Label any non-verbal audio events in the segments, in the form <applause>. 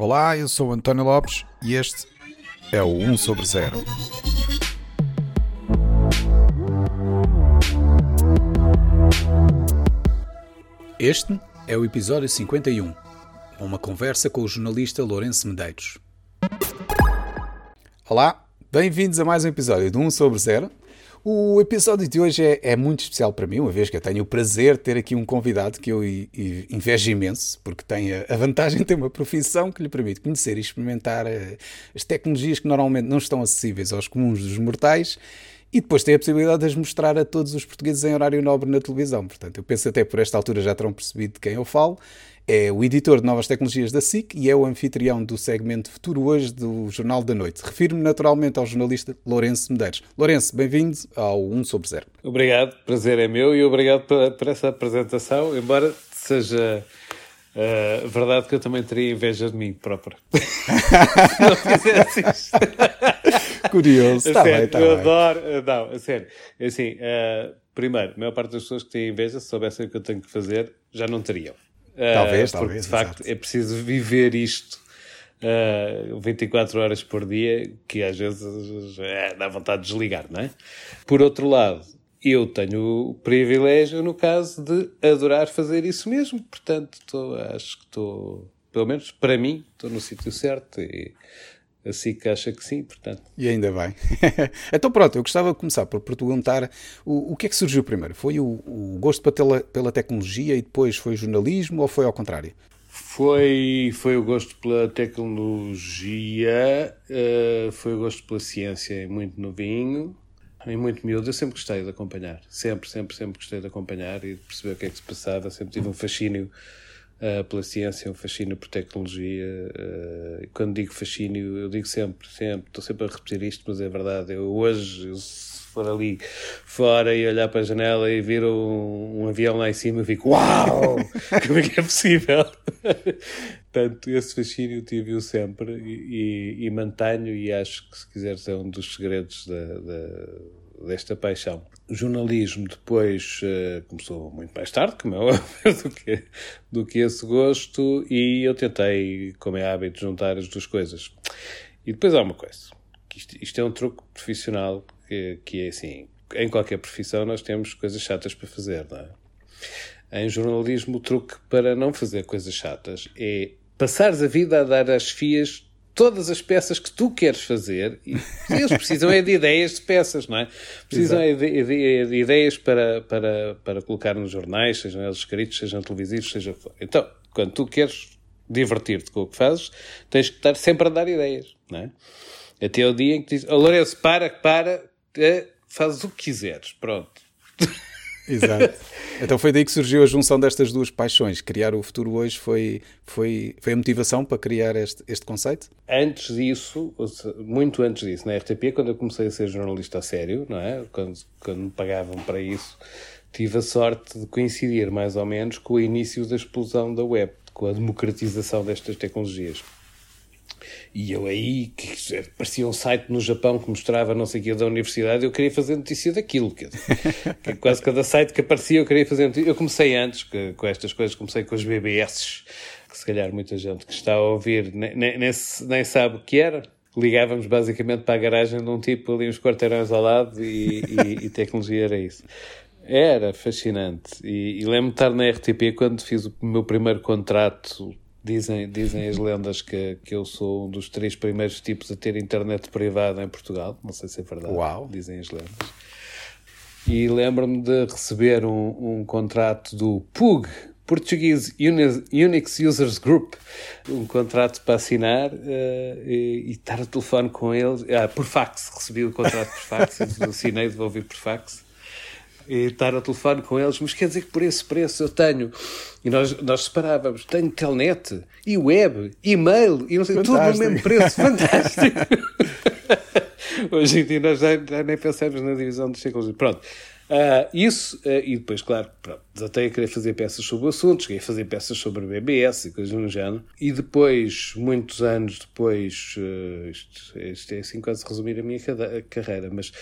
Olá, eu sou António Lopes e este é o 1 sobre 0. Este é o episódio 51, uma conversa com o jornalista Lourenço Medeiros. Olá, bem-vindos a mais um episódio do 1 sobre 0. O episódio de hoje é, é, muito especial para mim, uma vez que eu tenho o prazer de ter aqui um convidado que eu invejo imenso, porque tem a, vantagem de ter uma profissão que lhe permite conhecer e experimentar uh, as tecnologias que normalmente não estão acessíveis aos comuns dos mortais e depois tem a possibilidade de as mostrar a todos os portugueses em horário nobre na televisão. Portanto, eu penso até por esta altura já terão percebido de quem eu falo. É o editor de novas tecnologias da SIC e é o anfitrião do segmento Futuro Hoje do Jornal da Noite. Refiro-me naturalmente ao jornalista Lourenço Medeiros. Lourenço, bem-vindo ao 1 sobre 0. Obrigado, prazer é meu e obrigado por, essa apresentação, embora seja uh, verdade que eu também teria inveja de mim próprio. <laughs> Se não fizesse isto. <laughs> Curioso, está bem, está Eu bem. adoro, eh, não, a sério. É assim, uh, primeiro, a maior parte das pessoas que têm inveja, se soubessem o que eu tenho que fazer, já não teriam. Uh, talvez, porque, talvez. de facto, exato. é preciso viver isto uh, 24 horas por dia, que às vezes é, dá vontade de desligar, não é? Por outro lado, eu tenho o privilégio, no caso, de adorar fazer isso mesmo, portanto, tô, acho que estou, pelo menos para mim, estou no sítio certo e assim que acha que sim, portanto. E ainda bem. <laughs> então pronto, eu gostava de começar por perguntar o, o que é que surgiu primeiro? Foi o, o gosto pela, pela tecnologia e depois foi o jornalismo ou foi ao contrário? Foi, foi o gosto pela tecnologia, uh, foi o gosto pela ciência muito novinho, em muito miúdo. Eu sempre gostei de acompanhar, sempre, sempre, sempre gostei de acompanhar e de perceber o que é que se passava. Sempre tive um fascínio uh, pela ciência, um fascínio por tecnologia. Uh, quando digo fascínio, eu digo sempre, sempre, estou sempre a repetir isto, mas é verdade. Eu hoje, eu, se for ali fora e olhar para a janela e vir um, um avião lá em cima, eu fico, uau! <laughs> Como é que é possível? <laughs> Portanto, esse fascínio tive-o sempre e, e, e, mantenho, e acho que, se quiseres, é um dos segredos da, da desta paixão. Jornalismo depois uh, começou muito mais tarde, como é <laughs> óbvio, do que, do que esse gosto, e eu tentei, como é hábito, juntar as duas coisas. E depois há uma coisa, que isto, isto é um truque profissional que, que é assim, em qualquer profissão nós temos coisas chatas para fazer, não é? Em jornalismo, o truque para não fazer coisas chatas é passares a vida a dar as fias todas as peças que tu queres fazer e eles precisam é de ideias de peças, não é? Precisam é de, de, de, ideias para, para, para colocar nos jornais, sejam eles escritos, sejam televisivos, seja o que for. Então, quando tu queres divertir-te com o que fazes, tens que estar sempre a dar ideias, não é? Até o dia em que dizes, oh, Lourenço, para, para, é, fazes o que quiseres, pronto. <laughs> Exato. <laughs> Então foi daí que surgiu a junção destas duas paixões. Criar o futuro hoje foi, foi, foi a motivação para criar este, este conceito? Antes disso, muito antes disso, na RTP, quando eu comecei a ser jornalista a sério, não é? quando, quando me pagavam para isso, tive a sorte de coincidir mais ou menos com o início da explosão da web, com a democratização destas tecnologias. E eu aí, que parecia um site no Japão que mostrava não sei o que da universidade, eu queria fazer notícia daquilo. Que, <laughs> que quase cada site que aparecia eu queria fazer notícia. Eu comecei antes que, com estas coisas, comecei com as BBS, que se calhar muita gente que está a ouvir nem, nem, nem sabe o que era. Ligávamos basicamente para a garagem de um tipo ali uns quarteirões ao lado e, e, e tecnologia era isso. Era fascinante. E, e lembro-me de estar na RTP quando fiz o meu primeiro contrato Dizem, dizem as lendas que, que eu sou um dos três primeiros tipos a ter internet privada em Portugal. Não sei se é verdade. Uau. Dizem as lendas. E lembro-me de receber um, um contrato do PUG, Portuguese Unix Users Group, um contrato para assinar uh, e, e, estar a telefone com eles. Ah, por fax, recebi o contrato por fax, <laughs> assinei, devolvi por fax e estar ao telefone com eles, mas quer dizer que por esse preço eu tenho. E nós, nós separávamos, tenho telnet, e web, e-mail, e não sei, Fantástico. tudo no mesmo preço. <laughs> Fantástico! <laughs> Hoje em dia nós já, já, nem pensamos na divisão dos ciclos. Pronto. Uh, isso, uh, e depois, claro, pronto, desatei a querer fazer peças sobre o assunto, cheguei a fazer peças sobre BBS e coisas no género, e depois, muitos anos depois, uh, isto, isto, é assim quase resumir a minha carreira, mas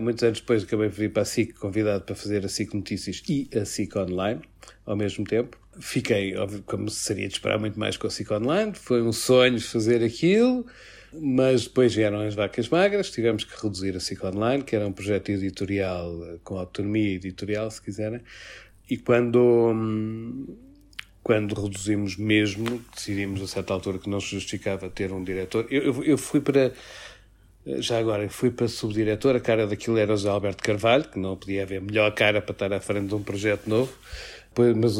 muitos anos depois acabei por vir para a SIC, convidado para fazer a SIC Notícias e a SIC Online, ao mesmo tempo, fiquei, óbvio, como seria de esperar muito mais com a SIC Online, foi um sonho fazer aquilo, mas depois vieram as vacas magras, tivemos que reduzir a SIC Online, que era um projeto editorial com autonomia editorial, se quiserem, e quando, quando reduzimos mesmo, decidimos a certa altura que não se justificava ter um diretor. Eu, eu fui para. Já agora, fui para subdiretor, a cara daquilo era o José Alberto Carvalho, que não podia haver melhor cara para estar à frente de um projeto novo. Mas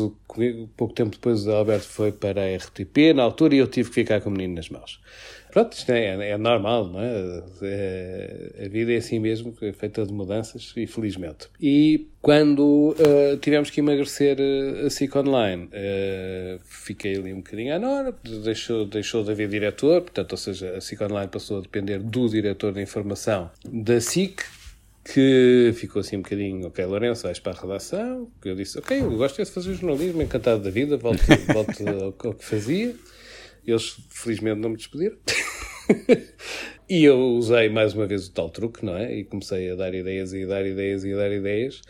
pouco tempo depois o Alberto foi para a RTP, na altura, e eu tive que ficar com o menino nas mãos. Pronto, isto é, é normal, não é? é? A vida é assim mesmo, é feita de mudanças, infelizmente. E quando uh, tivemos que emagrecer uh, a SIC Online, uh, fiquei ali um bocadinho à nora, deixou, deixou de haver diretor, portanto, ou seja, a SIC Online passou a depender do diretor de informação da SIC, que ficou assim um bocadinho, ok, Lourenço, vais para a redação, que eu disse, ok, eu gosto de fazer jornalismo, encantado da vida, volto, <laughs> volto ao, ao que fazia. Eles, felizmente, não me despediram. <laughs> e eu usei mais uma vez o tal truque, não é? E comecei a dar ideias e a dar ideias e a dar ideias.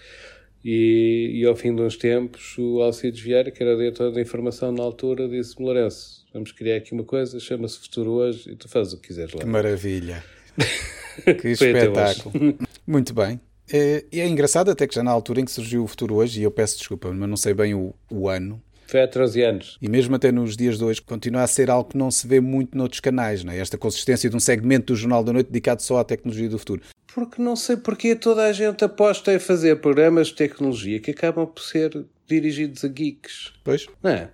E, e ao fim de uns tempos, o Alcides Vieira, que era diretor da informação na altura, disse-me: Lourenço, vamos criar aqui uma coisa, chama-se Futuro Hoje, e tu fazes o que quiseres lá. Que maravilha! <laughs> que espetáculo! Muito bem. É, e é engraçado até que já na altura em que surgiu o Futuro Hoje, e eu peço desculpa, mas não sei bem o, o ano, foi há 13 anos. E mesmo até nos dias de hoje, continua a ser algo que não se vê muito noutros canais, não é? Esta consistência de um segmento do Jornal da Noite dedicado só à tecnologia do futuro. Porque não sei porque toda a gente aposta em fazer programas de tecnologia que acabam por ser dirigidos a geeks. Pois. Não é?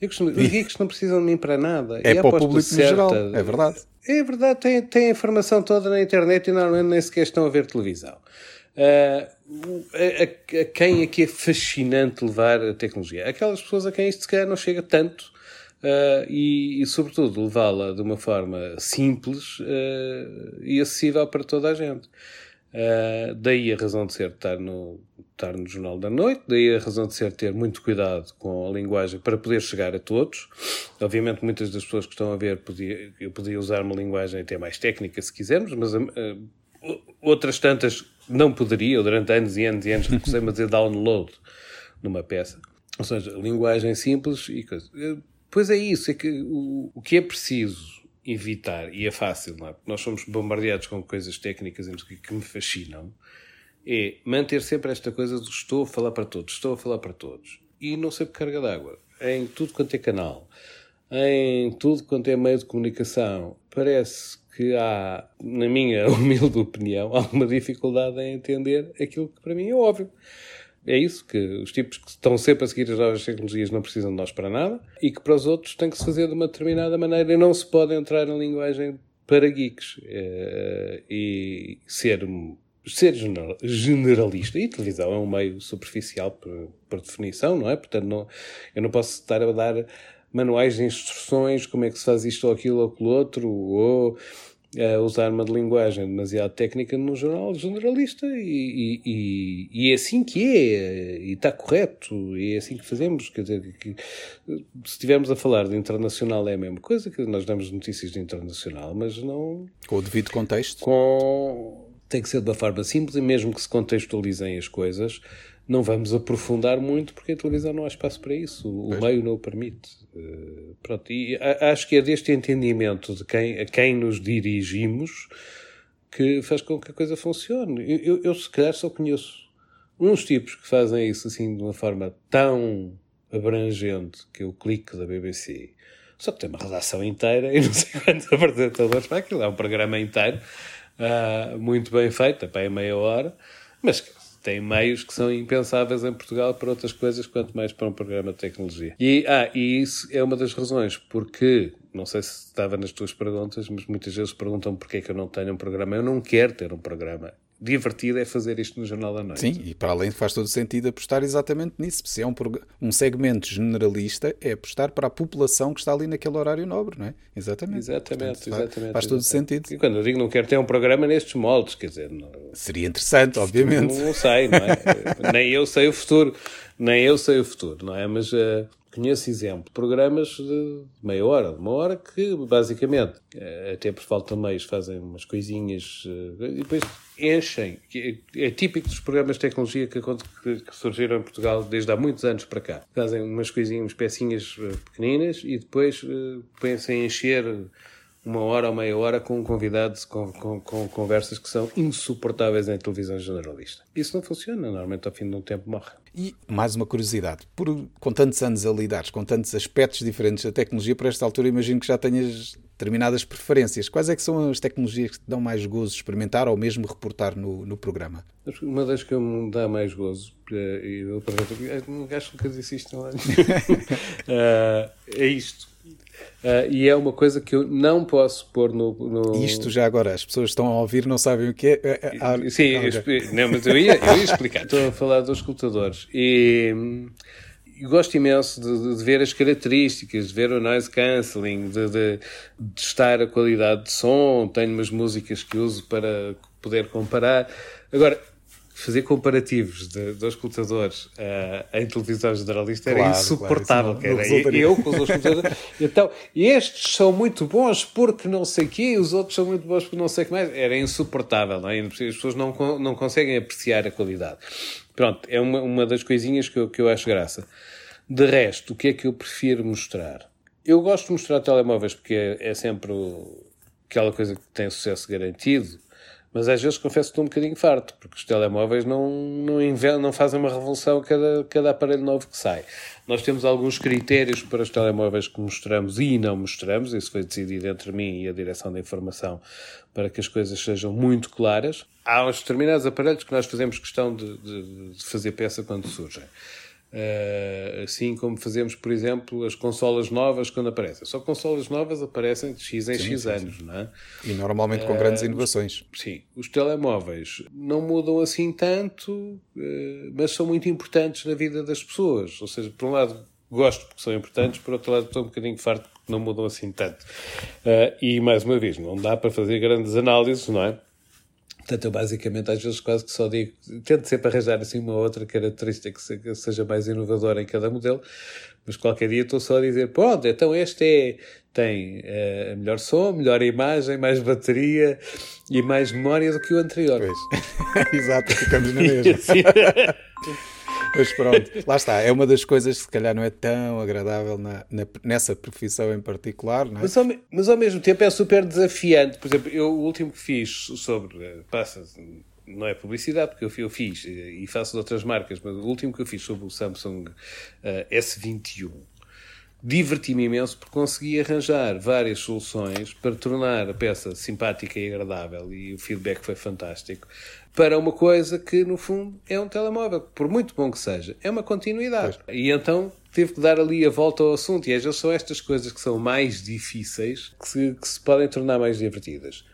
Costumo, os geeks não precisam de mim para nada. É para o público certa, geral, é verdade. É verdade, tem, tem a informação toda na internet e normalmente nem sequer estão a ver televisão. Uh, a, a, quem é que é fascinante levar a tecnologia? Aquelas pessoas a quem isto se calhar não chega tanto uh, e, e, sobretudo, levá-la de uma forma simples uh, e acessível para toda a gente. daí a razão de ser estar no, estar no Jornal da Noite, daí a razão de ser ter muito cuidado com a linguagem para poder chegar a todos. Obviamente, muitas das pessoas que estão a ver, podia, eu podia usar uma linguagem até mais técnica se quisermos, mas outras tantas não poderia, eu durante anos e anos e anos recusei-me a download numa peça. Ou seja, linguagem simples e coisa. Eh, pois é isso, é que o, o que é preciso evitar, e é fácil, não é? Porque nós somos bombardeados com coisas técnicas que, que me fascinam, é manter sempre esta coisa do estou a falar para todos, estou a falar para todos. E não sempre carga d'água. Em tudo quanto é canal, em tudo quanto é meio de comunicação, parece que há, na minha <laughs> humilde opinião, alguma dificuldade em entender aquilo que para mim é óbvio. É isso, que os tipos que estão sempre a seguir as novas tecnologias não precisam de nós para nada e que para os outros tem que se fazer de uma determinada maneira e não se pode entrar em linguagem para geeks é, e ser, ser generalista. E televisão é um meio superficial por, por definição, não é? Portanto, não, eu não posso estar a dar manuais de instruções, como é que se faz isto ou aquilo ou aquilo outro, ou uh, usar uma linguagem demasiado técnica no jornal generalista e, e, e, é assim que é, e está correto, e é assim que fazemos. Quer dizer, que, se estivermos a falar de internacional é a mesma coisa, que nós damos notícias de internacional, mas não. Com o devido contexto? Com. Tem que ser de uma forma simples e mesmo que se contextualizem as coisas, não vamos aprofundar muito porque a televisão não há espaço para isso, o pois. meio não o permite. Uh, pronto, e acho que é deste entendimento de quem, a quem nos dirigimos que faz com que a coisa funcione. Eu, eu, eu, se calhar só conheço uns tipos que fazem isso assim de uma forma tão abrangente que é o clique da BBC. Só que tem uma redação inteira e não sei <laughs> quantos apresentadores para aquilo. É um programa inteiro, uh, muito bem feito, para meia hora, mas tem meios que são impensáveis em Portugal para outras coisas, quanto mais para um programa de tecnologia. E, ah, e isso é uma das razões, porque, não sei se estava nas tuas perguntas, mas muitas vezes perguntam porquê é que eu não tenho um programa. Eu não quero ter um programa divertido é fazer isto no Jornal da Noite. Sim, e para além faz todo sentido apostar exatamente nisso. Se é um, um segmento generalista, é apostar para a população que está ali naquele horário nobre, não é? Exatamente. Exatamente, Portanto, exatamente. Faz, faz todo sentido. E quando eu digo não quero ter um programa nestes moldes, quer dizer... Não... Seria interessante, obviamente. Não, não sei, não é? <laughs> Nem eu sei o futuro. Nem eu sei o futuro, não é? Mas... Uh conheço exemplo, programas de meia hora, de uma hora, que basicamente, eh, até por falta de meios, fazem umas coisinhas eh, e depois enchem. É típico dos programas de tecnologia que, surgiram em Portugal desde há muitos anos para cá. Fazem umas coisinhas, umas pecinhas eh, pequeninas e depois põem-se a encher uma hora ou meia hora com um convidado com, com, com, conversas que são insuportáveis em televisão generalista. Isso não funciona, normalmente ao fim de um tempo morre. E mais uma curiosidade, por, com tantos anos a lidar, com tantos aspectos diferentes da tecnologia, por esta altura imagino que já tenhas determinadas preferências. Quais é que são as tecnologias que te dão mais gozo experimentar ou mesmo reportar no, no programa? Uma das que me dá mais gozo, eh, e eu acho que nunca disse isto, uh, <laughs> <laughs> é isto Uh, e é uma coisa que eu não posso pôr no, no, Isto já agora, as pessoas estão a ouvir não sabem o que é. é, é Sim, não, mas eu ia, eu ia explicar. Estou a falar dos escutadores. E, e gosto imenso de, de, ver as características, de ver o noise cancelling, de, de, de testar a qualidade de som. Tenho umas músicas que uso para poder comparar. Agora, fazer comparativos de, dos escutadores uh, em televisão generalista claro, era insuportável. Claro, não, era eu com os escutadores. então, estes são muito bons porque não sei o quê, os outros são muito bons porque não sei o que mais. Era insuportável, não é? As pessoas não, não conseguem apreciar a qualidade. Pronto, é uma, uma das coisinhas que eu, que eu acho graça. De resto, o que é que eu prefiro mostrar? Eu gosto de mostrar telemóveis porque é, é sempre o, aquela coisa que tem sucesso garantido mas às vezes confesso que estou um bocadinho farto, porque os telemóveis não, não, não fazem uma revolução a cada, cada aparelho novo que sai. Nós temos alguns critérios para os telemóveis que mostramos e não mostramos, isso foi decidido entre mim e a direção da informação para que as coisas sejam muito claras. Há uns determinados aparelhos que nós fazemos questão de, de, de fazer peça quando surgem. Uh, assim como fazemos, por exemplo, as consolas novas quando aparecem. Só consolas novas aparecem de X em sim, X sim, anos, sim. não é? E normalmente com uh, grandes inovações. Sim. Os telemóveis não mudam assim tanto, uh, mas são muito importantes na vida das pessoas. Ou seja, por um lado gosto porque são importantes, por outro lado estou um bocadinho farto porque não mudam assim tanto. e, mais uma vez, não dá para fazer grandes análises, não é? Portanto, eu basicamente às vezes quase que só digo, tento sempre arranjar assim uma outra característica que seja mais inovadora em cada modelo, mas qualquer dia estou só a dizer, pronto, então este é, tem uh, melhor som, melhor imagem, mais bateria e mais memória do que o anterior. Pois. <laughs> Exato, ficamos na <laughs> mesma. Mas pronto, lá está. É uma das coisas que se calhar não é tão agradável na, na nessa profissão em particular. É? mas, ao, mas ao mesmo tempo é super desafiante. Por exemplo, eu, o último que fiz sobre. Eh, passa, não é publicidade, porque eu, eu fiz e faço de outras marcas, mas o último que eu fiz sobre o Samsung uh, S21 diverti-me imenso porque consegui arranjar várias soluções para tornar a peça simpática e agradável e o feedback foi fantástico para uma coisa que no fundo é um telemóvel, por muito bom que seja, é uma continuidade. Pois. E então tive que dar ali a volta ao assunto e às vezes são estas coisas que são mais difíceis que se, que se podem tornar mais divertidas.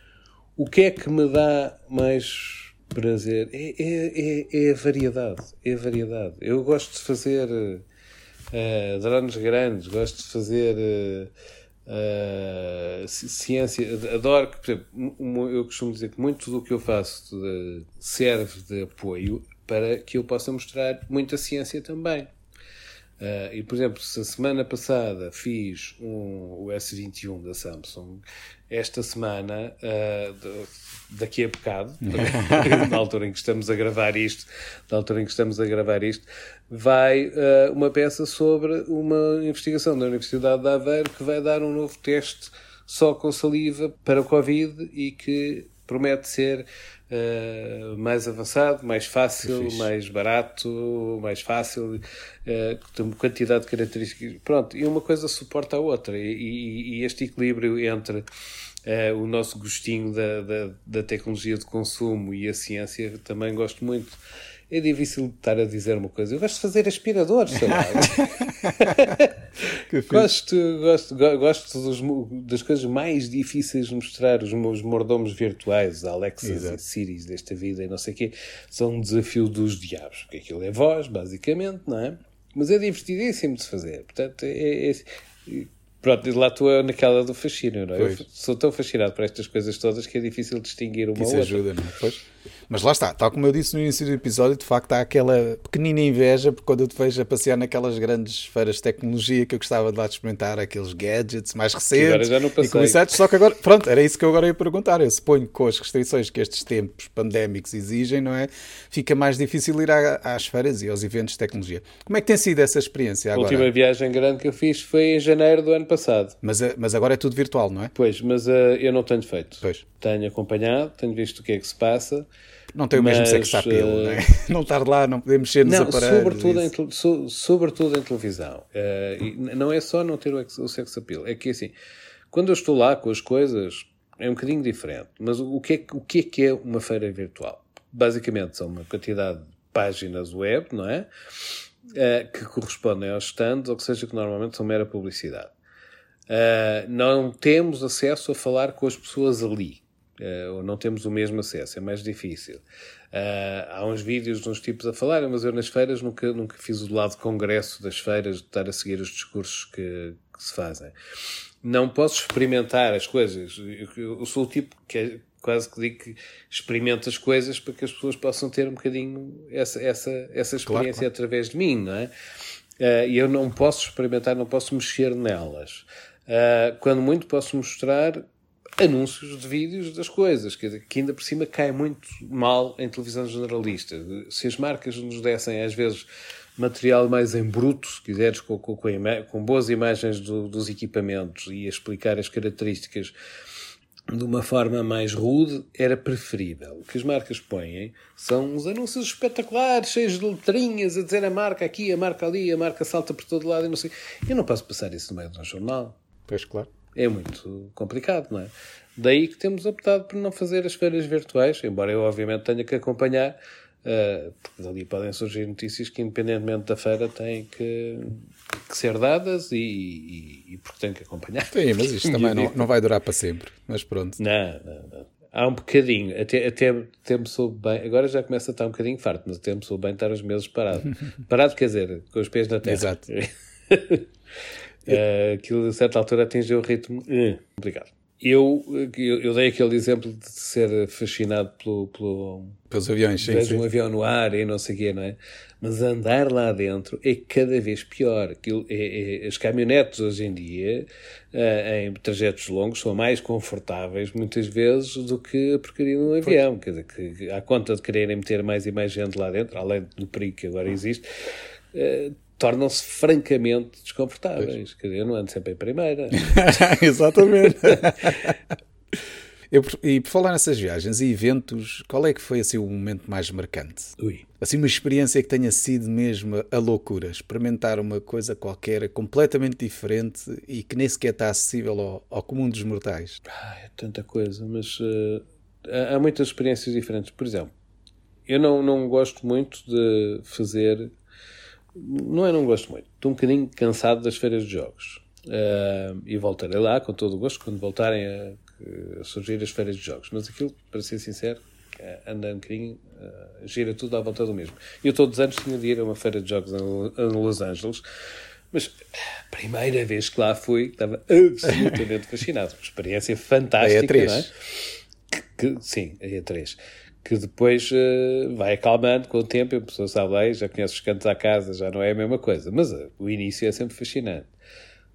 O que é que me dá mais prazer? É, é, é, é a variedade. É a variedade. Eu gosto de fazer uh, drones grandes, gosto de fazer uh, uh, ciência. Adoro que, por exemplo, eu costumo dizer que muito do que eu faço de, serve de apoio para que eu possa mostrar muita ciência também. Uh, e, por exemplo, se a semana passada fiz um, o S21 da Samsung, esta semana, uh, daqui a bocado, <laughs> na altura em que estamos a gravar isto, na altura em que estamos a gravar isto, vai uh, uma peça sobre uma investigação da Universidade de Aveiro que vai dar um novo teste só com saliva para o Covid e que promete ser uh, mais avançado, mais fácil, mais barato, mais fácil, uh, tem uma quantidade de características. Pronto, e uma coisa suporta a outra. E, e, e este equilíbrio entre uh, o nosso gostinho da, da, da tecnologia de consumo e a ciência também gosto muito é difícil estar a dizer uma coisa. Eu gosto de fazer aspiradores, sei lá. <laughs> gosto, gosto, gosto dos, das coisas mais difíceis de mostrar. Os meus mordomos virtuais, Alexas Exato. e Siris desta vida e não sei o quê, são um desafio dos diabos. Porque aquilo é voz, basicamente, não é? Mas é divertidíssimo de fazer. Portanto, é, é, Pronto, lá estou naquela do fascínio, não é? Eu sou tão fascinado por estas coisas todas que é difícil distinguir uma isso outra. ajuda, não é? Pois. Mas lá está, tal como eu disse no início do episódio, de facto há aquela pequenina inveja, porque quando eu te vejo a passear naquelas grandes feiras de tecnologia que eu gostava de lá de experimentar, aqueles gadgets mais recentes. agora já não e começados, só que agora, pronto, era isso que eu agora ia perguntar. Eu suponho que com as restrições que estes tempos pandémicos exigem, não é? Fica mais difícil ir à- às feiras e aos eventos de tecnologia. Como é que tem sido essa experiência A agora? última viagem grande que eu fiz foi em janeiro do ano passado. Mas, eh, mas agora é tudo virtual, não é? Pois, mas eh, eu não tenho feito. Pois. Tenho acompanhado, tenho visto o que é que se passa. Não tem o mesmo Mas, sex appeal, eh, não é? <laughs> Não estar lá, não poder mexer nos Não, aparelhos. sobretudo em, isso. so- sobretudo em televisão. N- não é só não ter o, o sex appeal, é que assim, quando eu estou lá com as coisas, é um bocadinho diferente. Mas o, que, é, o que é que é uma feira virtual? Basicamente são uma quantidade de páginas web, não é? Eh, que correspondem aos stands, ou que seja, que normalmente são mera publicidade. Uh, não temos acesso a falar com as pessoas ali. Uh, ou não temos o mesmo acesso, é mais difícil. Uh, há uns vídeos de uns tipos a falar, mas eu nas feiras nunca, nunca fiz o lado congresso das feiras, de estar a seguir os discursos que, que se fazem. Não posso experimentar as coisas. Eu, eu sou o tipo que é, quase que digo que experimenta as coisas para que as pessoas possam ter um bocadinho essa, essa, essa experiência claro. através de mim, não é? Uh, E eu não posso experimentar, não posso mexer nelas. Quando muito posso mostrar anúncios de vídeos das coisas, dizer, que ainda por cima cai muito mal em televisão generalista. Se as marcas nos dessem, às vezes, material mais em bruto, se quiseres, com, com, com, boas imagens do- dos equipamentos e explicar as características de uma forma mais rude, era preferível. O que as marcas põem são uns anúncios espetaculares, cheios de letrinhas, a dizer a marca aqui, a marca ali, a marca salta por todo lado e não sei. Eu não posso passar isso no meio de um jornal Pois, claro. É muito complicado, não é? Daí que temos optado por não fazer as feiras virtuais, embora eu obviamente tenha que acompanhar, eh, porque dali podem surgir notícias que independentemente da feira têm que, que ser dadas e, e, e porque tenho que acompanhar. Sim, mas isto <laughs> também não, não vai durar para sempre. Mas pronto. Não, não, não. Há um bocadinho, até, até, até me soube bem, agora já começa a estar um bocadinho farto, mas até me soube bem estar uns meses parado. <laughs> Parado quer dizer, com os pés na terra. Exato. <laughs> Eh, aquilo a certa altura atingiu o ritmo complicado. Eu, eu, eu dei aquele exemplo de ser fascinado pelo, pelo Pelos aviões, sim, sim. um avião no ar e não sei o quê, não é? Mas andar lá dentro é cada vez pior. Aquilo é, é- as caminhonetes hoje em dia, eh, em trajetos longos, são mais confortáveis muitas vezes do que a porcaria de um avião. Quer dizer, que, que à conta de quererem meter mais e mais gente lá dentro, além do perigo que agora existe, eh, tornam-se francamente desconfortáveis. Quer dizer, eu não ando sempre em primeira. <laughs> Exatamente. Eu, e por falar nessas viagens e eventos, qual é que foi assim o momento mais marcante? Ui. Assim, uma experiência que tenha sido mesmo a loucura, experimentar uma coisa qualquer completamente diferente e que nem sequer está acessível ao, ao comum dos mortais. Ah, é tanta coisa, mas eh, há, há muitas experiências diferentes. Por exemplo, eu não, não gosto muito de fazer. Não é não gosto muito. Estou um bocadinho cansado das feiras de jogos. Eh, e voltarei lá com todo o gosto quando voltarem a, a surgir as feiras de jogos. Mas aquilo, para ser sincero, eh, anda um bocadinho, eh, gira tudo à volta do mesmo. Eu todos os anos tinha de ir a uma feira de jogos em Lo- em Los Angeles. Mas a primeira vez que lá fui, estava absolutamente <laughs> fascinado. Uma experiência fantástica, A E3. não é? Que, sim, a E3. Que depois eh, vai acalmando com o tempo, a pessoa sabe lá, já conhece os cantos à casa, já não é a mesma coisa. Mas eh, o início é sempre fascinante.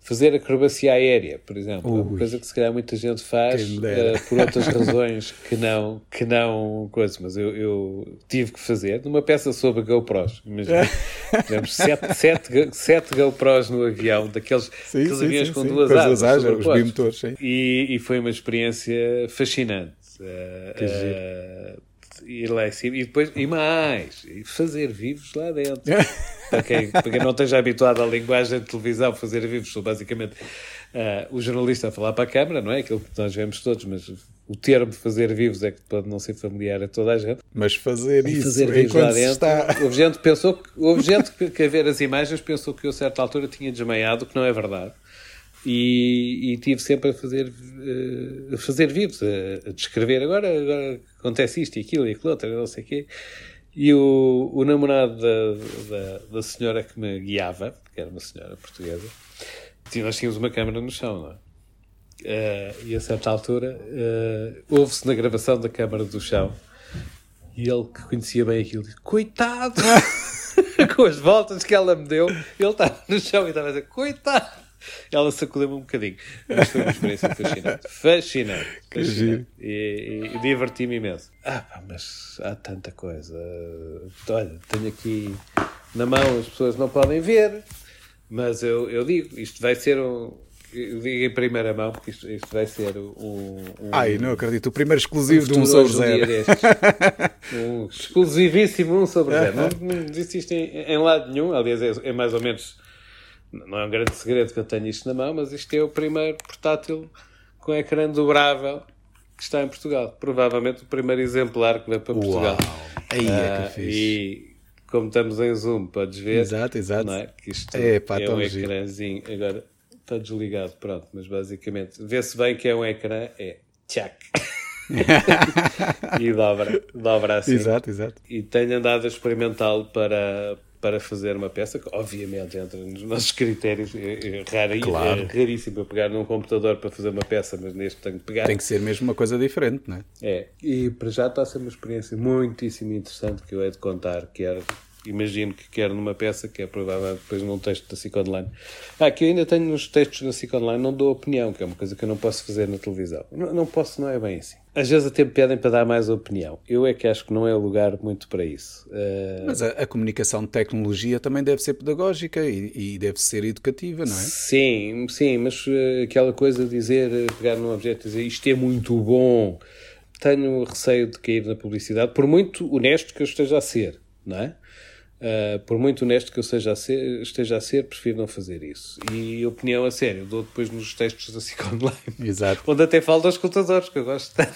Fazer acrobacia aérea, por exemplo, é uma Ui. coisa que se calhar muita gente faz eh, por outras <laughs> razões que não, que não coisa, mas eu, eu tive que fazer numa peça sobre GoPros. Imagina, <laughs> tivemos sete, sete, sete GoPros no avião, daqueles, Sim, aqueles sim, aviões sim, com sim. duas asas. asas, os bimotores, sim. E, e foi uma experiência fascinante. Que giro. Ir lá em cima e depois, e mais, e fazer vivos lá dentro. <laughs> para, quem, para quem não esteja habituado à linguagem de televisão, fazer vivos são basicamente eh, o jornalista a falar para a câmara, não é? Aquilo que nós vemos todos, mas o termo fazer vivos é que pode não ser familiar a toda a gente. Mas fazer isso fazer vivos lá dentro. está. Houve gente, pensou que, houve gente que, que a ver as imagens pensou que eu a certa altura tinha desmaiado, o que não é verdade. E, e tive sempre a fazer, eh, a fazer vivos, a, a descrever agora, agora acontece isto e aquilo e aquilo outro, não sei o quê. E o, o namorado da, da, da senhora que me guiava, que era uma senhora portuguesa, nós tínhamos uma câmara no chão, não é? Uh, e a certa altura uh, ouve-se na gravação da câmara do chão e ele que conhecia bem aquilo disse: Coitado! <laughs> Com as voltas que ela me deu, ele estava no chão e estava a dizer: Coitado! Ela sacudiu-me um bocadinho. Mas foi uma experiência fascinante. Fascinante. fascinante. E, e, e diverti-me imenso. Ah, pá, mas há tanta coisa. Olha, tenho aqui na mão, as pessoas não podem ver, mas eu, eu digo: isto vai ser um eu digo em primeira mão, porque isto, isto vai ser um, um. Ai, não acredito. O primeiro exclusivo um de um sobre zero. <laughs> um exclusivíssimo um sobre zero. Não, não disse isto em, em, lado nenhum. Aliás, é, é, mais ou menos. Não é um grande segredo que eu tenho isto na mão, mas isto é o primeiro portátil com ecrã dobrável que está em Portugal. Provavelmente o primeiro exemplar que veio para Portugal. Uau! Aí é que uh, fixe. E como estamos em Zoom, podes ver. Exato, exato. É? Que isto é, pá, é um ecrãzinho. Agora Está desligado, pronto, mas basicamente vê-se bem que é um ecrã, é tchac. <laughs> e dobra, dobra assim. Exato, exato. E tenho andado a experimentá-lo para, para fazer uma peça que, obviamente, entra nos nossos critérios. É, é, raro, claro. é raríssimo eu pegar num computador para fazer uma peça, mas neste tenho que pegar. Tem que ser mesmo uma coisa diferente, não é? É, e para já está a ser uma experiência muitíssimo interessante que eu hei de contar, que era imagino que quer numa peça, que é provável depois num texto da SIC Online. Ah, que eu ainda tenho nos textos da SIC Online, não dou opinião, que é uma coisa que eu não posso fazer na televisão. Não, não posso, não é bem assim. Às vezes até me pedem para dar mais opinião. Eu é que acho que não é lugar muito para isso. Uh... Mas a, a, comunicação de tecnologia também deve ser pedagógica e, e, deve ser educativa, não é? Sim, sim, mas uh, aquela coisa de dizer, uh, pegar num objeto e dizer isto é muito bom, tenho receio de cair na publicidade, por muito honesto que eu esteja a ser, não é? Uh, por muito honesto que eu seja a ser, esteja a ser, prefiro não fazer isso. E opinião a sério, dou depois nos textos da SIC Online. Exato. Onde até falo dos escutadores, que eu gosto tanto.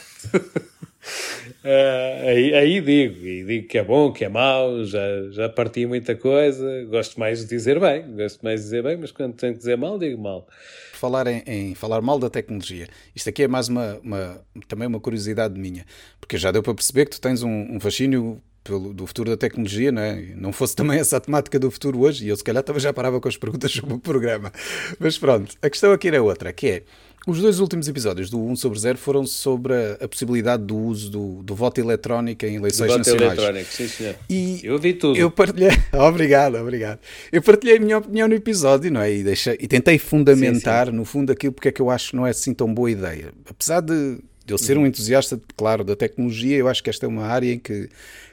Uh, <laughs> aí, aí, digo, e digo que é bom, que é mau, já, já parti muita coisa, gosto mais de dizer bem, gosto mais de dizer bem, mas quando tenho que dizer mal, digo mal. Falar em, em falar mal da tecnologia, isto aqui é mais uma, uma, também uma curiosidade minha, porque já deu para perceber que tu tens um, um fascínio pelo, do futuro da tecnologia, não é? Não fosse também essa a temática do futuro hoje, e eu se calhar estava já parava com as perguntas sobre o programa. Mas pronto, a questão aqui era outra, que é, os dois últimos episódios do 1 sobre 0 foram sobre a, a possibilidade do uso do, do, voto eletrónico em eleições do voto nacionais. eletrónico, sim senhor. E eu vi tudo. Eu partilhei, <laughs> obrigado, obrigado. Eu partilhei a minha opinião no episódio, não é? E, deixei, e tentei fundamentar, sim, sim. no fundo, aquilo porque é que eu acho que não é assim tão boa ideia. Apesar de, de eu ser um entusiasta, claro, da tecnologia, eu acho que esta é uma área em que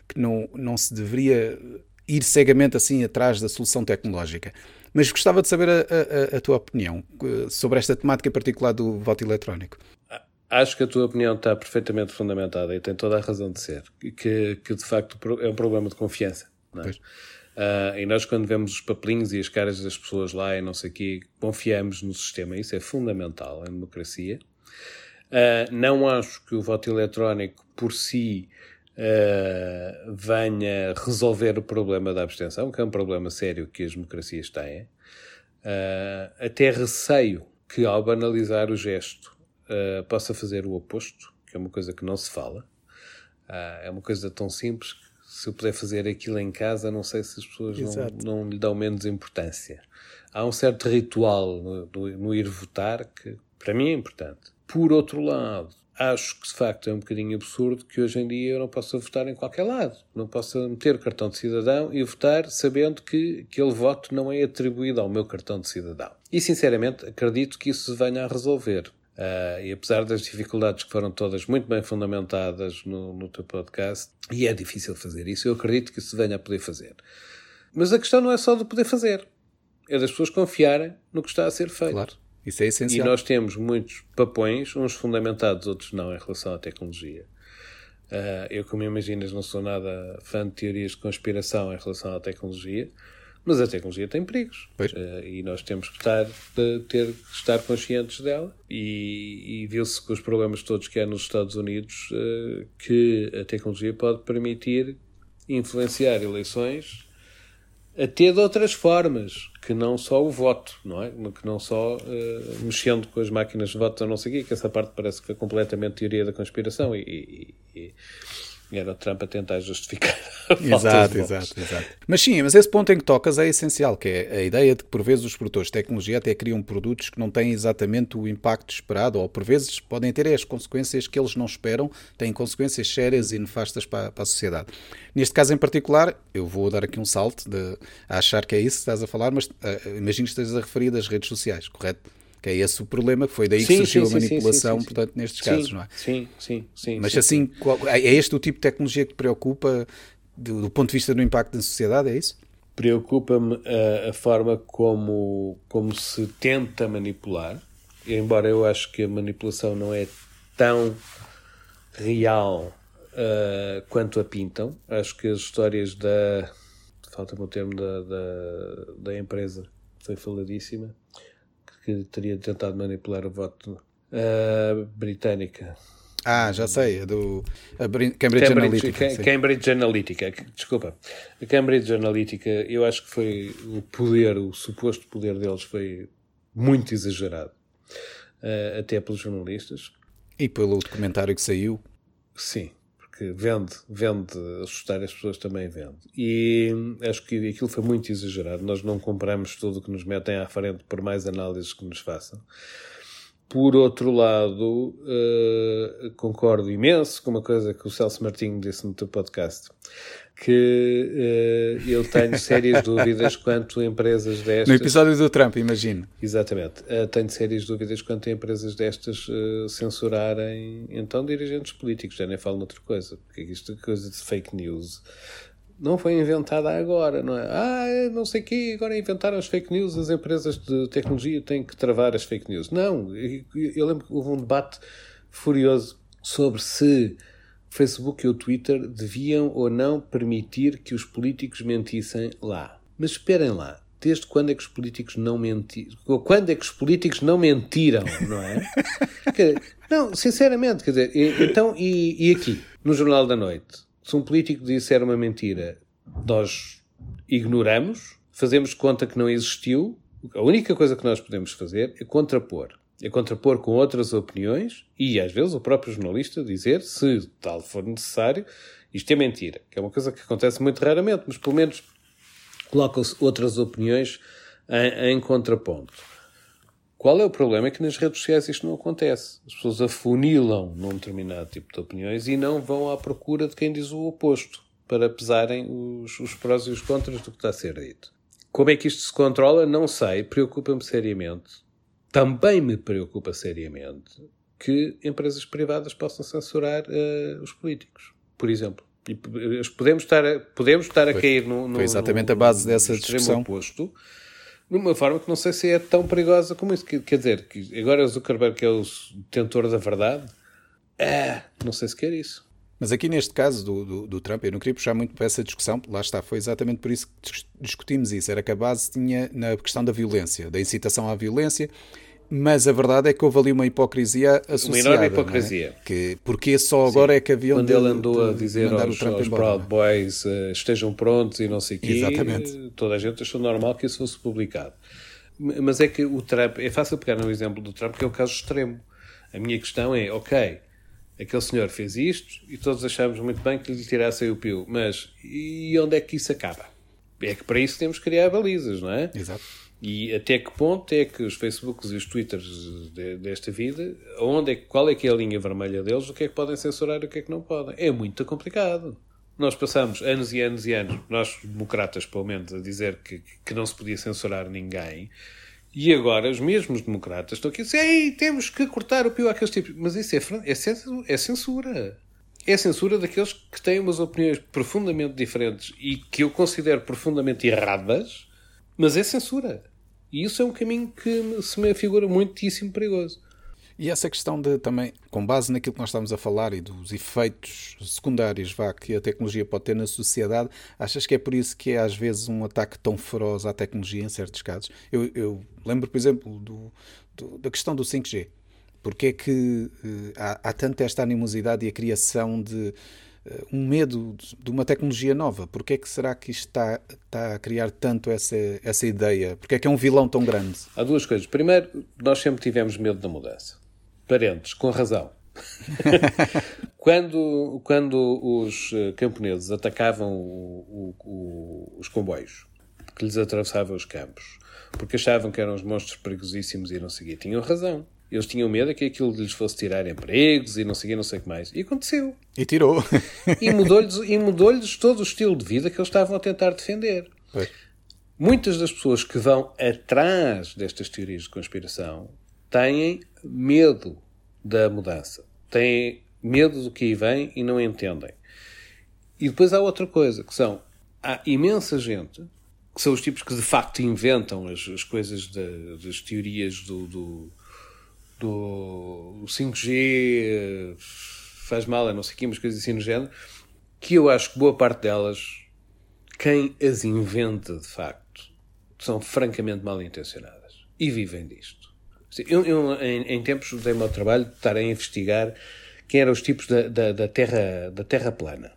que não, não se deveria ir cegamente assim atrás da solução tecnológica. Mas gostava de saber a, a, a, tua opinião eh, sobre esta temática particular do voto eletrónico. Acho que a tua opinião está perfeitamente fundamentada e tem toda a razão de ser. Que, que de facto é um problema de confiança. Uh, e nós, quando vemos os papelinhos e as caras das pessoas lá e não sei o quê, confiamos no sistema. Isso é fundamental em democracia. Uh, não acho que o voto eletrónico por si uh, venha resolver o problema da abstenção, que é um problema sério que as democracias têm. Uh, até receio que, ao banalizar o gesto, uh, possa fazer o oposto, que é uma coisa que não se fala. é uma coisa tão simples que, se eu puder fazer aquilo em casa, não sei se as pessoas não, não, lhe dão menos importância. Há um certo ritual no, no, no ir votar que, para mim, é importante. Por outro lado, acho que de facto é um bocadinho absurdo que hoje em dia eu não possa votar em qualquer lado. Não possa meter o cartão de cidadão e votar sabendo que aquele voto não é atribuído ao meu cartão de cidadão. E sinceramente acredito que isso se venha a resolver. Uh, e apesar das dificuldades que foram todas muito bem fundamentadas no, no teu podcast, e é difícil fazer isso, eu acredito que se venha a poder fazer. Mas a questão não é só de poder fazer, é das pessoas confiarem no que está a ser feito. Claro. Isso é essencial. E nós temos muitos papões, uns fundamentados, outros não, em relação à tecnologia. Uh, eu, como imaginas, não sou nada fã de teorias de conspiração em relação à tecnologia, mas a tecnologia tem perigos. Uh, e nós temos que estar, ter, estar conscientes dela. E, e viu-se com os problemas todos que há nos Estados Unidos uh, que a tecnologia pode permitir influenciar eleições até de outras formas, que não só o voto, não é? Que não só uh, mexendo com as máquinas de voto, não sei o quê, que essa parte parece que foi completamente teoria da conspiração e, e, E era o Trump a tentar justificar. <laughs> exato, exato, exato. Mas sim, mas esse ponto em que tocas é essencial, que é a ideia de que por vezes os produtores de tecnologia até criam produtos que não têm exatamente o impacto esperado, ou por vezes podem ter as consequências que eles não esperam, têm consequências sérias e nefastas para, para a sociedade. Neste caso em particular, eu vou dar aqui um salto de a achar que é isso que estás a falar, mas uh, imagino que estejas a referir das redes sociais, correto? Que é esse o problema, foi daí sim, que surgiu sim, a manipulação, sim, portanto, nestes casos, não é? Sim, sim, sim. Mas assim, qual, é este o tipo de tecnologia que te preocupa do, do ponto de vista do impacto na sociedade, é isso? Preocupa-me a, a, forma como, como se tenta manipular, embora eu acho que a manipulação não é tão real uh, quanto a pintam. Acho que as histórias da. Falta-me o termo da, da, da empresa, foi faladíssima que teria tentado manipular o voto uh, britânica. Ah, já sei, é do Cambridge, Cambridge Analytica. Cambridge Analytica, desculpa. A Cambridge Analytica, eu acho que foi o poder, o suposto poder deles foi muito exagerado, uh, até pelos jornalistas. E pelo documentário que saiu. Sim, que vende, vende, assustar as pessoas também vende. E acho que aquilo foi muito exagerado. Nós não compramos tudo o que nos metem à frente, por mais análises que nos façam. Por outro lado, uh, concordo imenso com uma coisa que o Celso Martinho disse no teu podcast, que uh, eu tenho sérias dúvidas quanto a empresas destas... No episódio do Trump, imagino. Exatamente. Uh, tenho sérias dúvidas quanto a empresas destas censurarem, então, dirigentes políticos. Já nem falo noutra coisa, porque isto é coisa de fake news não foi inventada agora, não é? Ah, não sei o quê, agora inventaram as fake news, as empresas de tecnologia têm que travar as fake news. Não, eu lembro que houve um debate furioso sobre se Facebook e o Twitter deviam ou não permitir que os políticos mentissem lá. Mas esperem lá, desde quando é que os políticos não mentiram? Quando é que os políticos não mentiram, não é? <laughs> não, sinceramente, quer dizer, então, e, e aqui, no Jornal da Noite? se um político disser uma mentira, nós ignoramos, fazemos conta que não existiu. A única coisa que nós podemos fazer é contrapor. É contrapor com outras opiniões e, às vezes, o próprio jornalista dizer, se tal for necessário, isto é mentira. Que é uma coisa que acontece muito raramente, mas pelo menos colocam-se outras opiniões em, em contraponto. Qual é o problema? É que nas redes sociais isto não acontece. As pessoas afunilam num determinado tipo de opiniões e não vão à procura de quem diz o oposto para pesarem os, os prós e os contras do que está a ser dito. Como é que isto se controla? Não sei. Preocupa-me seriamente. Também me preocupa seriamente que empresas privadas possam censurar uh, os políticos, por exemplo. E podemos estar a, podemos estar a cair no, no, Foi exatamente no, a base dessa discussão. oposto de uma forma que não sei se é tão perigosa como isso. Quer dizer, que agora o Zuckerberg é o detentor da verdade, é, não sei se quer isso. Mas aqui neste caso do, do, do, Trump, eu não queria puxar muito para essa discussão, lá está, foi exatamente por isso que discutimos isso. Era que a base tinha na questão da violência, da incitação à violência mas a verdade é que houve ali uma hipocrisia associada. Uma enorme é? hipocrisia. É? Que, porque só agora Sim. é que havia Quando ele andou a dizer aos, aos Proud Boys uh, estejam prontos e não sei o quê, Exatamente. toda a gente achou normal que isso fosse publicado. Mas é que o Trump, é fácil pegar no exemplo do Trump, que é o caso extremo. A minha questão é, ok, aquele senhor fez isto e todos achamos muito bem que lhe tirassem o pio, mas e onde é que isso acaba? É que para isso temos que criar balizas, não é? Exato. E até que ponto é que os Facebooks e os Twitters de, desta vida, onde é, qual é que é a linha vermelha deles, o que é que podem censurar e o que é que não podem? É muito complicado. Nós passamos anos e anos e anos, nós democratas pelo menos, a dizer que, que não se podia censurar ninguém. E agora os mesmos democratas estão aqui a dizer Ei, temos que cortar o pio àqueles tipos. Mas isso é, é, é censura. É censura daqueles que têm umas opiniões profundamente diferentes e que eu considero profundamente erradas mas é censura. E isso é um caminho que se me figura muitíssimo perigoso. E essa questão de também, com base naquilo que nós estamos a falar e dos efeitos secundários vá, que a tecnologia pode ter na sociedade, achas que é por isso que é às vezes um ataque tão feroz à tecnologia em certos casos? Eu, eu lembro, por exemplo, do, do, da questão do 5G. Porque é que uh, há, há tanta esta animosidade e a criação de eh, um medo de uma tecnologia nova. Porquê é que será que isto está, está a criar tanto essa, essa ideia? Porquê é que é um vilão tão grande? Há duas coisas. Primeiro, nós sempre tivemos medo da mudança. Parentes, com razão. <laughs> quando, quando os eh, camponeses atacavam o, o, o, os comboios que lhes atravessavam os campos, porque achavam que eram os monstros perigosíssimos e não seguia, tinham razão. Eles tinham medo que aquilo lhes fosse tirar empregos e não sei, não sei o que mais. E aconteceu. E tirou. e mudou-lhes mudou todo o estilo de vida que eles estavam a tentar defender. Pois. Muitas das pessoas que vão atrás destas teorias de conspiração têm medo da mudança. Têm medo do que aí vem e não entendem. E depois há outra coisa, que são... Há imensa gente que são os tipos que de facto inventam as, as coisas de, das teorias do, do do 5G faz mal a não sei o quê, umas coisas assim no género, que eu acho que boa parte delas, quem as inventa de facto, são francamente mal intencionadas e vivem disto. Eu, eu em, em, tempos dei-me ao trabalho de estar a investigar quem eram os tipos da, da, da, terra, da terra plana.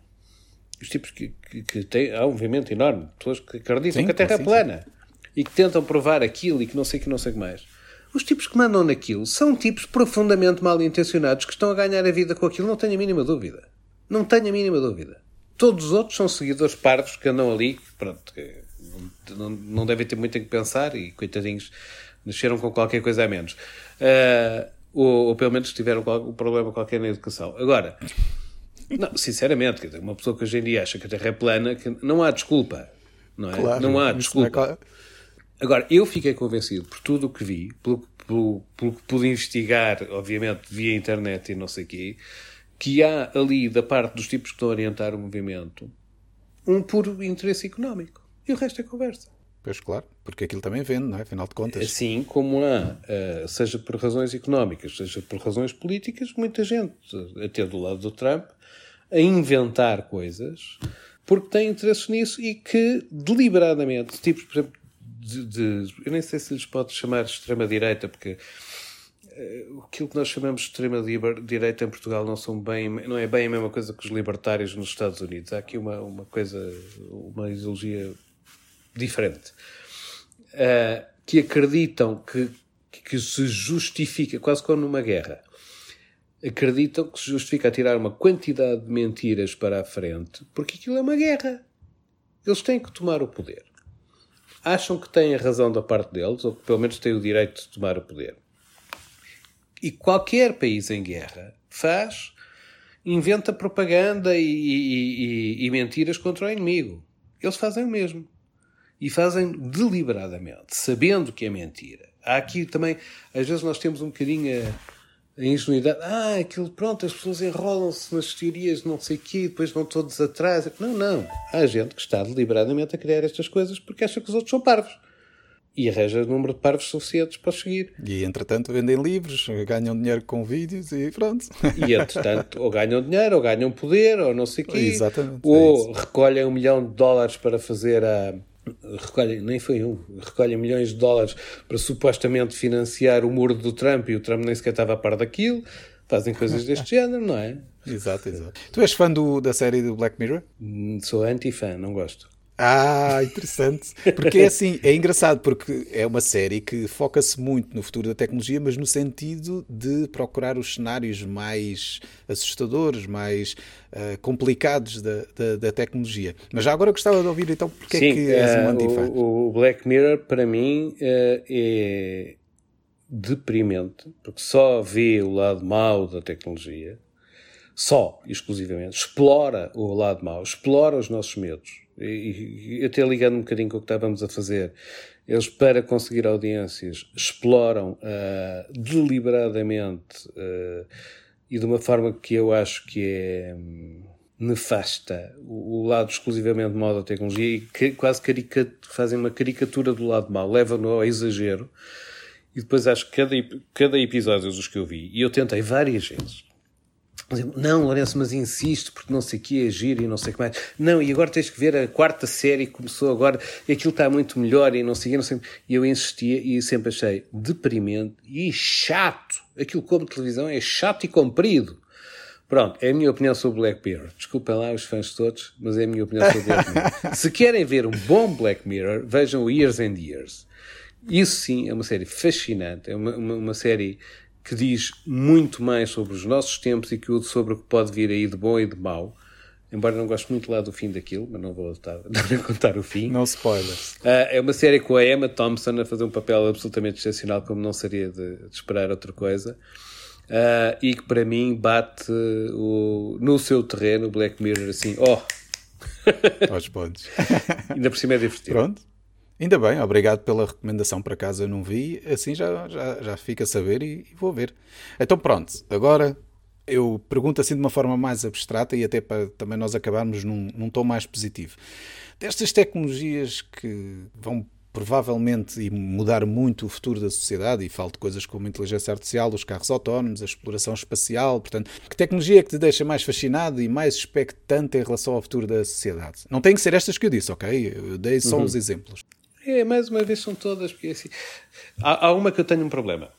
Os tipos que, que, que têm. Há um movimento enorme de pessoas que acreditam sim, que a terra é plana sim. e que tentam provar aquilo e que não sei que não sei o que mais. Os tipos que mandam naquilo são tipos profundamente mal intencionados que estão a ganhar a vida com aquilo, não tenho a mínima dúvida. Não tenho a mínima dúvida. Todos os outros são seguidores parvos que andam ali, pronto, que não, não devem ter muito em que pensar e, coitadinhos, nasceram com qualquer coisa a menos. Uh, ou, ou, pelo menos tiveram um problema qualquer na educação. Agora, não, sinceramente, uma pessoa que hoje em dia acha que a Terra é plana, que não há desculpa. Não, é? Claro, não há desculpa. Agora, eu fiquei convencido por tudo o que vi, pelo, pelo, pelo que pude investigar, obviamente, via internet e não sei o quê, que há ali, da parte dos tipos que estão a orientar o movimento, um puro interesse económico. E o resto é conversa. Pois claro, porque aquilo também vende, não é? Afinal de contas. Assim como há, uh, seja por razões económicas, seja por razões políticas, muita gente, até do lado do Trump, a inventar coisas porque tem interesse nisso e que deliberadamente, tipos, por exemplo, de, de, eu nem sei se lhes pode chamar extrema-direita, porque aquilo que nós chamamos de extrema-direita em Portugal não, são bem, não é bem a mesma coisa que os libertários nos Estados Unidos. Há aqui uma, uma coisa, uma ideologia diferente. Uh, que acreditam que, que se justifica, quase como numa guerra, acreditam que se justifica tirar uma quantidade de mentiras para a frente, porque aquilo é uma guerra. Eles têm que tomar o poder acham que têm a razão da parte deles, ou que pelo menos têm o direito de tomar o poder. E qualquer país em guerra faz, inventa propaganda e, e, e, e mentiras contra o inimigo. Eles fazem o mesmo. E fazem deliberadamente, sabendo que é mentira. Há aqui também, às vezes nós temos um bocadinho a a ingenuidade, ah, aquilo, pronto, as pessoas enrolam-se nas teorias, não sei o quê, depois vão todos atrás. Não, não. Há gente que está deliberadamente a criar estas coisas porque acha que os outros são parvos. E arranja o número de parvos suficientes para seguir. E, entretanto, vendem livros, ganham dinheiro com vídeos e pronto. E, entretanto, ou ganham dinheiro, ou ganham poder, ou não sei o quê. Exatamente. Ou é recolhem um milhão de dólares para fazer a recolhem, nem foi um, recolhem milhões de dólares para supostamente financiar o muro do Trump e o Trump nem sequer estava a par daquilo. Fazem coisas deste <laughs> género, não é? Exato, exato. Tu és fã do, da série do Black Mirror? Hum, sou anti-fã, não gosto. Ah, interessante. Porque é assim, é engraçado, porque é uma série que foca-se muito no futuro da tecnologia, mas no sentido de procurar os cenários mais assustadores, mais uh, complicados da, da, da, tecnologia. Mas já agora gostava de ouvir então porque Sim, é que és um antifã. O, o Black Mirror, para mim, uh, é deprimente, porque só vê o lado mau da tecnologia, só, exclusivamente, explora o lado mau, explora os nossos medos e, até ligando um bocadinho com o que estávamos a fazer, eles para conseguir audiências exploram uh, deliberadamente uh, e de uma forma que eu acho que é um, nefasta o, lado exclusivamente mau da tecnologia e que quase fazem uma caricatura do lado mau, levam-no ao exagero. E depois acho que cada, cada episódio dos que eu vi, e eu tentei várias vezes, não, Lourenço, mas insisto, porque não sei o que é giro e não sei o que mais. Não, e agora tens que ver a quarta série que começou agora e aquilo está muito melhor e não sei o que, não sei E eu insistia e sempre achei deprimente e chato. Aquilo como televisão é chato e comprido. Pronto, é a minha opinião sobre Black Mirror. Desculpem lá os fãs todos, mas é a minha opinião sobre Black Mirror. <laughs> Se querem ver um bom Black Mirror, vejam Years and Years. Isso sim é uma série fascinante, é uma, uma, uma série que diz muito mais sobre os nossos tempos e que sobre o que pode vir aí de bom e de mau. Embora não goste muito lá do fim daquilo, mas não vou estar <laughs> a contar o fim. Não spoilers. Uh, é uma série com a Emma Thompson a fazer um papel absolutamente excepcional, como não seria de, de esperar outra coisa. Uh, e que para mim bate o, no seu terreno, o Black Mirror, assim, oh! Aos pontos. <laughs> Ainda por cima é divertido. Pronto. Ainda bem, obrigado pela recomendação. Para casa não vi, assim já, já, já fica a saber e, e vou ver. Então pronto, agora eu pergunto assim de uma forma mais abstrata e até para também nós acabarmos num, num tom mais positivo. Destas tecnologias que vão provavelmente mudar muito o futuro da sociedade, e falo de coisas como a inteligência artificial, os carros autónomos, a exploração espacial, portanto, que tecnologia é que te deixa mais fascinado e mais expectante em relação ao futuro da sociedade? Não tem que ser estas que eu disse, ok? Eu dei só uhum. uns exemplos. É, mais uma vez são todas, porque assim, há, há uma que eu tenho um problema.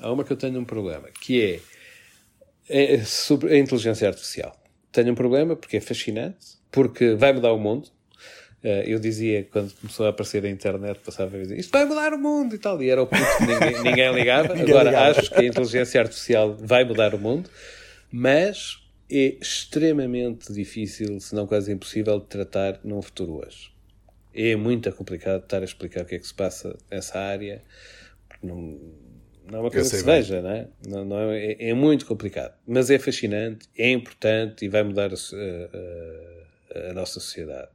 Há uma que eu tenho um problema, que é é sobre a inteligência artificial. Tenho um problema porque é fascinante, porque vai mudar o mundo. Eh, eu dizia, quando começou a aparecer a internet, passava a dizer isto vai mudar o mundo e tal, e era o ponto que ninguém, <laughs> ninguém ligava. ninguém Agora ligava. acho que a inteligência artificial vai mudar o mundo, mas é extremamente difícil, se não quase impossível, de tratar num futuro hoje. É muito complicado estar a explicar o que é que se passa nessa área, porque não não é uma coisa que se bem. veja, não é? Não, não é? é? muito complicado. Mas é fascinante, é importante e vai mudar a, a, a nossa sociedade.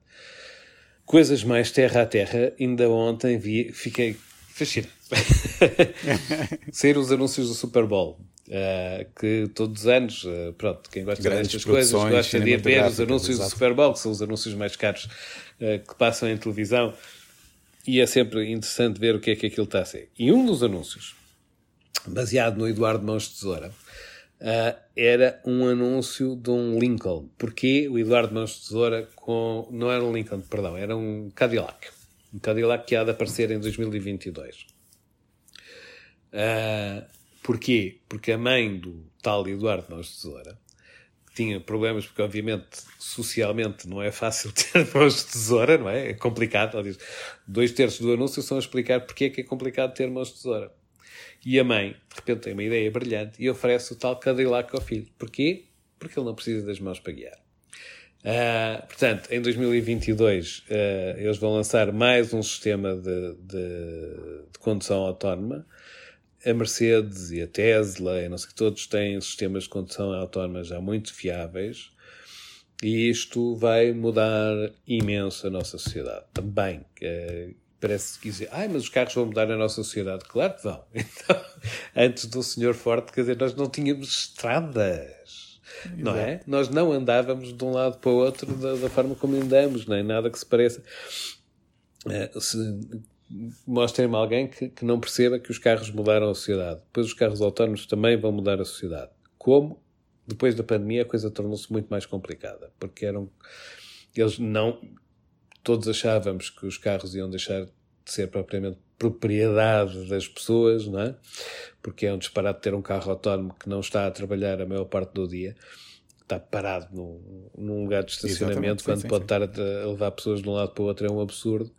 Coisas mais terra a terra, ainda ontem vi, fiquei fascinado. <laughs> Ser os anúncios do Super Bowl. Uh, que todos os anos, uh, pronto, quem gosta destas coisas gosta de ver os anúncios do Super Bowl, que são os anúncios mais caros que passam em televisão, e é sempre interessante ver o que é que aquilo está a ser. E um dos anúncios baseado no Eduardo Mãos de Tesoura, uh, era um anúncio de um Lincoln. Porquê o Eduardo Mãos de Tesoura com... Não era um Lincoln, perdão, era um Cadillac. Um Cadillac que há de aparecer em 2022. Uh, porquê? Porque a mãe do tal Eduardo Mãos de Tesoura tinha problemas, porque obviamente socialmente não é fácil <laughs> ter mãos de tesoura, não é? É complicado. Dois terços do anúncio são a explicar porque é que é complicado ter mãos de tesoura. E a mãe, de repente, tem uma ideia brilhante e oferece o tal Cadillac ao filho. Porquê? Porque ele não precisa das mãos para guiar. Uh, portanto, em 2022 uh, ah, eles vão lançar mais um sistema de, de, de, condução autónoma. A Mercedes e a Tesla, e não sei que todos têm sistemas de condução autónoma já muito fiáveis. E isto vai mudar imenso a nossa sociedade também. Uh, parece que dizer, ai, mas os carros vão mudar a nossa sociedade. Claro que vão. <laughs> Então, antes do senhor Forte, quer dizer, nós não tínhamos estradas. Exato. Não é? Nós não andávamos de um lado para o outro da, da forma como andamos, nem nada que se pareça. É, Mostrem-me alguém que, que não perceba que os carros mudaram a sociedade. Depois os carros autónomos também vão mudar a sociedade. Como? Depois da pandemia a coisa tornou-se muito mais complicada, porque eram eles não todos achávamos que os carros iam deixar de ser propriamente propriedade das pessoas, não é? Porque é um disparate ter um carro autónomo que não está a trabalhar a maior parte do dia, está parado num, num lugar de estacionamento, quando sim, pode sim. estar a, levar pessoas de um lado para o outro, é um absurdo.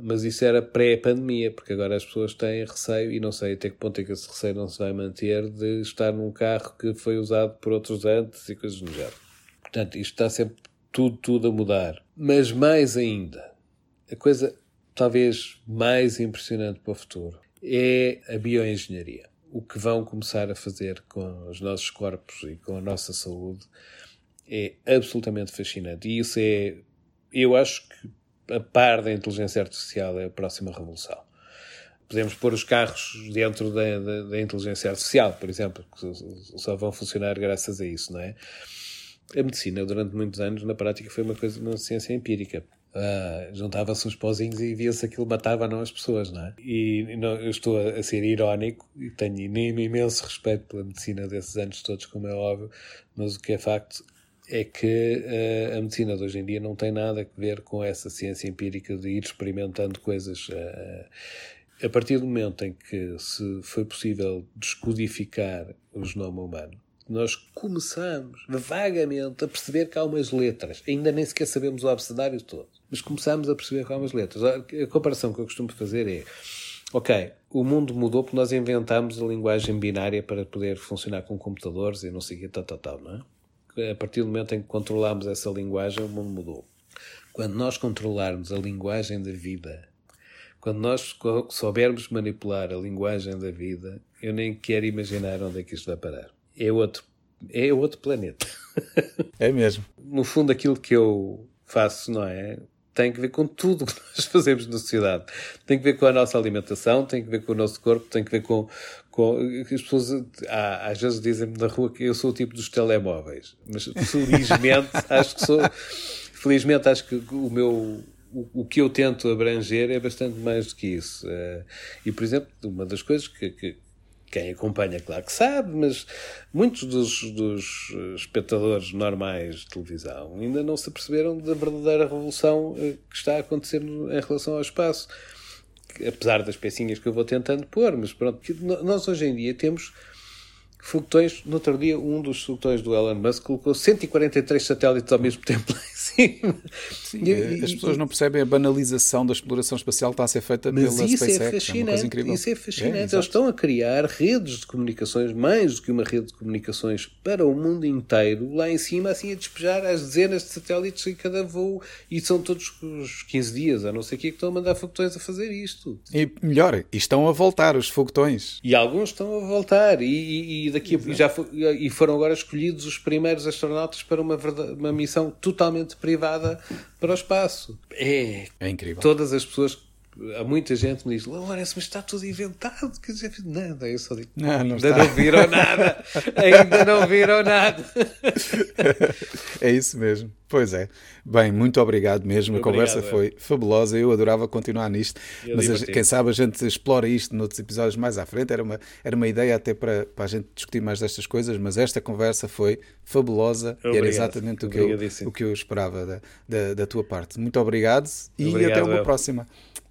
Mas isso era pré-pandemia, porque agora as pessoas têm receio, e não sei até que ponto é que esse receio não se vai manter, de estar num carro que foi usado por outros antes e coisas do género. Portanto, isto está sempre tudo, tudo a mudar. Mas mais ainda, a coisa talvez mais impressionante para o futuro é a bioengenharia. O que vão começar a fazer com os nossos corpos e com a nossa saúde é absolutamente fascinante. E isso é, eu acho que a par da inteligência artificial é a próxima revolução. Podemos pôr os carros dentro da, da, da inteligência artificial, por exemplo, que só vão funcionar graças a isso, não é? a medicina, durante muitos anos, na prática, foi uma coisa, uma ciência empírica. Uh, Juntava-se uns pozinhos e via-se aquilo matava não as pessoas, não é? E não, eu estou a, a, ser irónico e tenho imenso respeito pela medicina desses anos todos, como é óbvio, mas o que é facto é que uh, a medicina de hoje em dia não tem nada a ver com essa ciência empírica de ir experimentando coisas. Uh, a partir do momento em que se foi possível descodificar o genoma humano, nós começamos vagamente a perceber que há umas letras. Ainda nem sequer sabemos o abecedário todo. Mas começamos a perceber que há umas letras. A comparação que eu costumo fazer é ok, o mundo mudou porque nós inventámos a linguagem binária para poder funcionar com computadores e não sei o que, tal, tal, tal, não é? A partir do momento em que controlámos essa linguagem, o mundo mudou. Quando nós controlarmos a linguagem da vida, quando nós soubermos manipular a linguagem da vida, eu nem quero imaginar onde é que isto vai parar. É outro, é outro planeta. <laughs> É mesmo. No fundo, aquilo que eu faço, não é? Tem que ver com tudo que <laughs> nós fazemos na sociedade. Tem que ver com a nossa alimentação, tem que ver com o nosso corpo, tem que ver com. Com as pessoas ah, às vezes dizem-me na rua que eu sou o tipo dos telemóveis. Mas felizmente <laughs> acho que sou. Felizmente acho que o meu o, que eu tento abranger é bastante mais do que isso. Uh, e, por exemplo, uma das coisas que, que, quem acompanha, claro que sabe, mas muitos dos, dos espectadores normais de televisão ainda não se aperceberam da verdadeira revolução uh, que está a acontecer em relação ao espaço. Apesar das pecinhas que eu vou tentando pôr, mas pronto, nós hoje em dia temos foguetões. No outro dia, um dos foguetões do Elon Musk colocou 143 satélites ao mesmo tempo cima. Sim, e, as pessoas não percebem a banalização da exploração espacial que está a ser feita mas pela isso é SpaceX. É fascinante, é isso é fascinante. É, Eles estão a criar redes de comunicações, mais do que uma rede de comunicações, para o mundo inteiro, lá em cima, assim a despejar as dezenas de satélites em cada voo. E são todos os 15 dias, a não ser que estão a mandar foguetões a fazer isto. E melhor, e estão a voltar os foguetões. E alguns estão a voltar. E, e daqui a, já e foram agora escolhidos os primeiros astronautas para uma, uma missão totalmente privada para o espaço. É, é incrível. Todas as pessoas há muita gente que me diz Lourenço, mas está tudo inventado. Quer dizer, nada, eu só digo não, não ainda está. não viram nada. Ainda não viram nada. É isso mesmo. Pois é, bem, muito obrigado mesmo. Obrigado, a conversa é. foi fabulosa. Eu adorava continuar nisto eu mas quem sabe a gente explora isto noutros episódios mais à frente. Era uma, era uma ideia até para, para a gente discutir mais destas coisas mas esta conversa foi fabulosa obrigado. e era exatamente o que, eu, o que eu esperava da, da, da tua parte. Muito obrigado e obrigado, até uma eu. próxima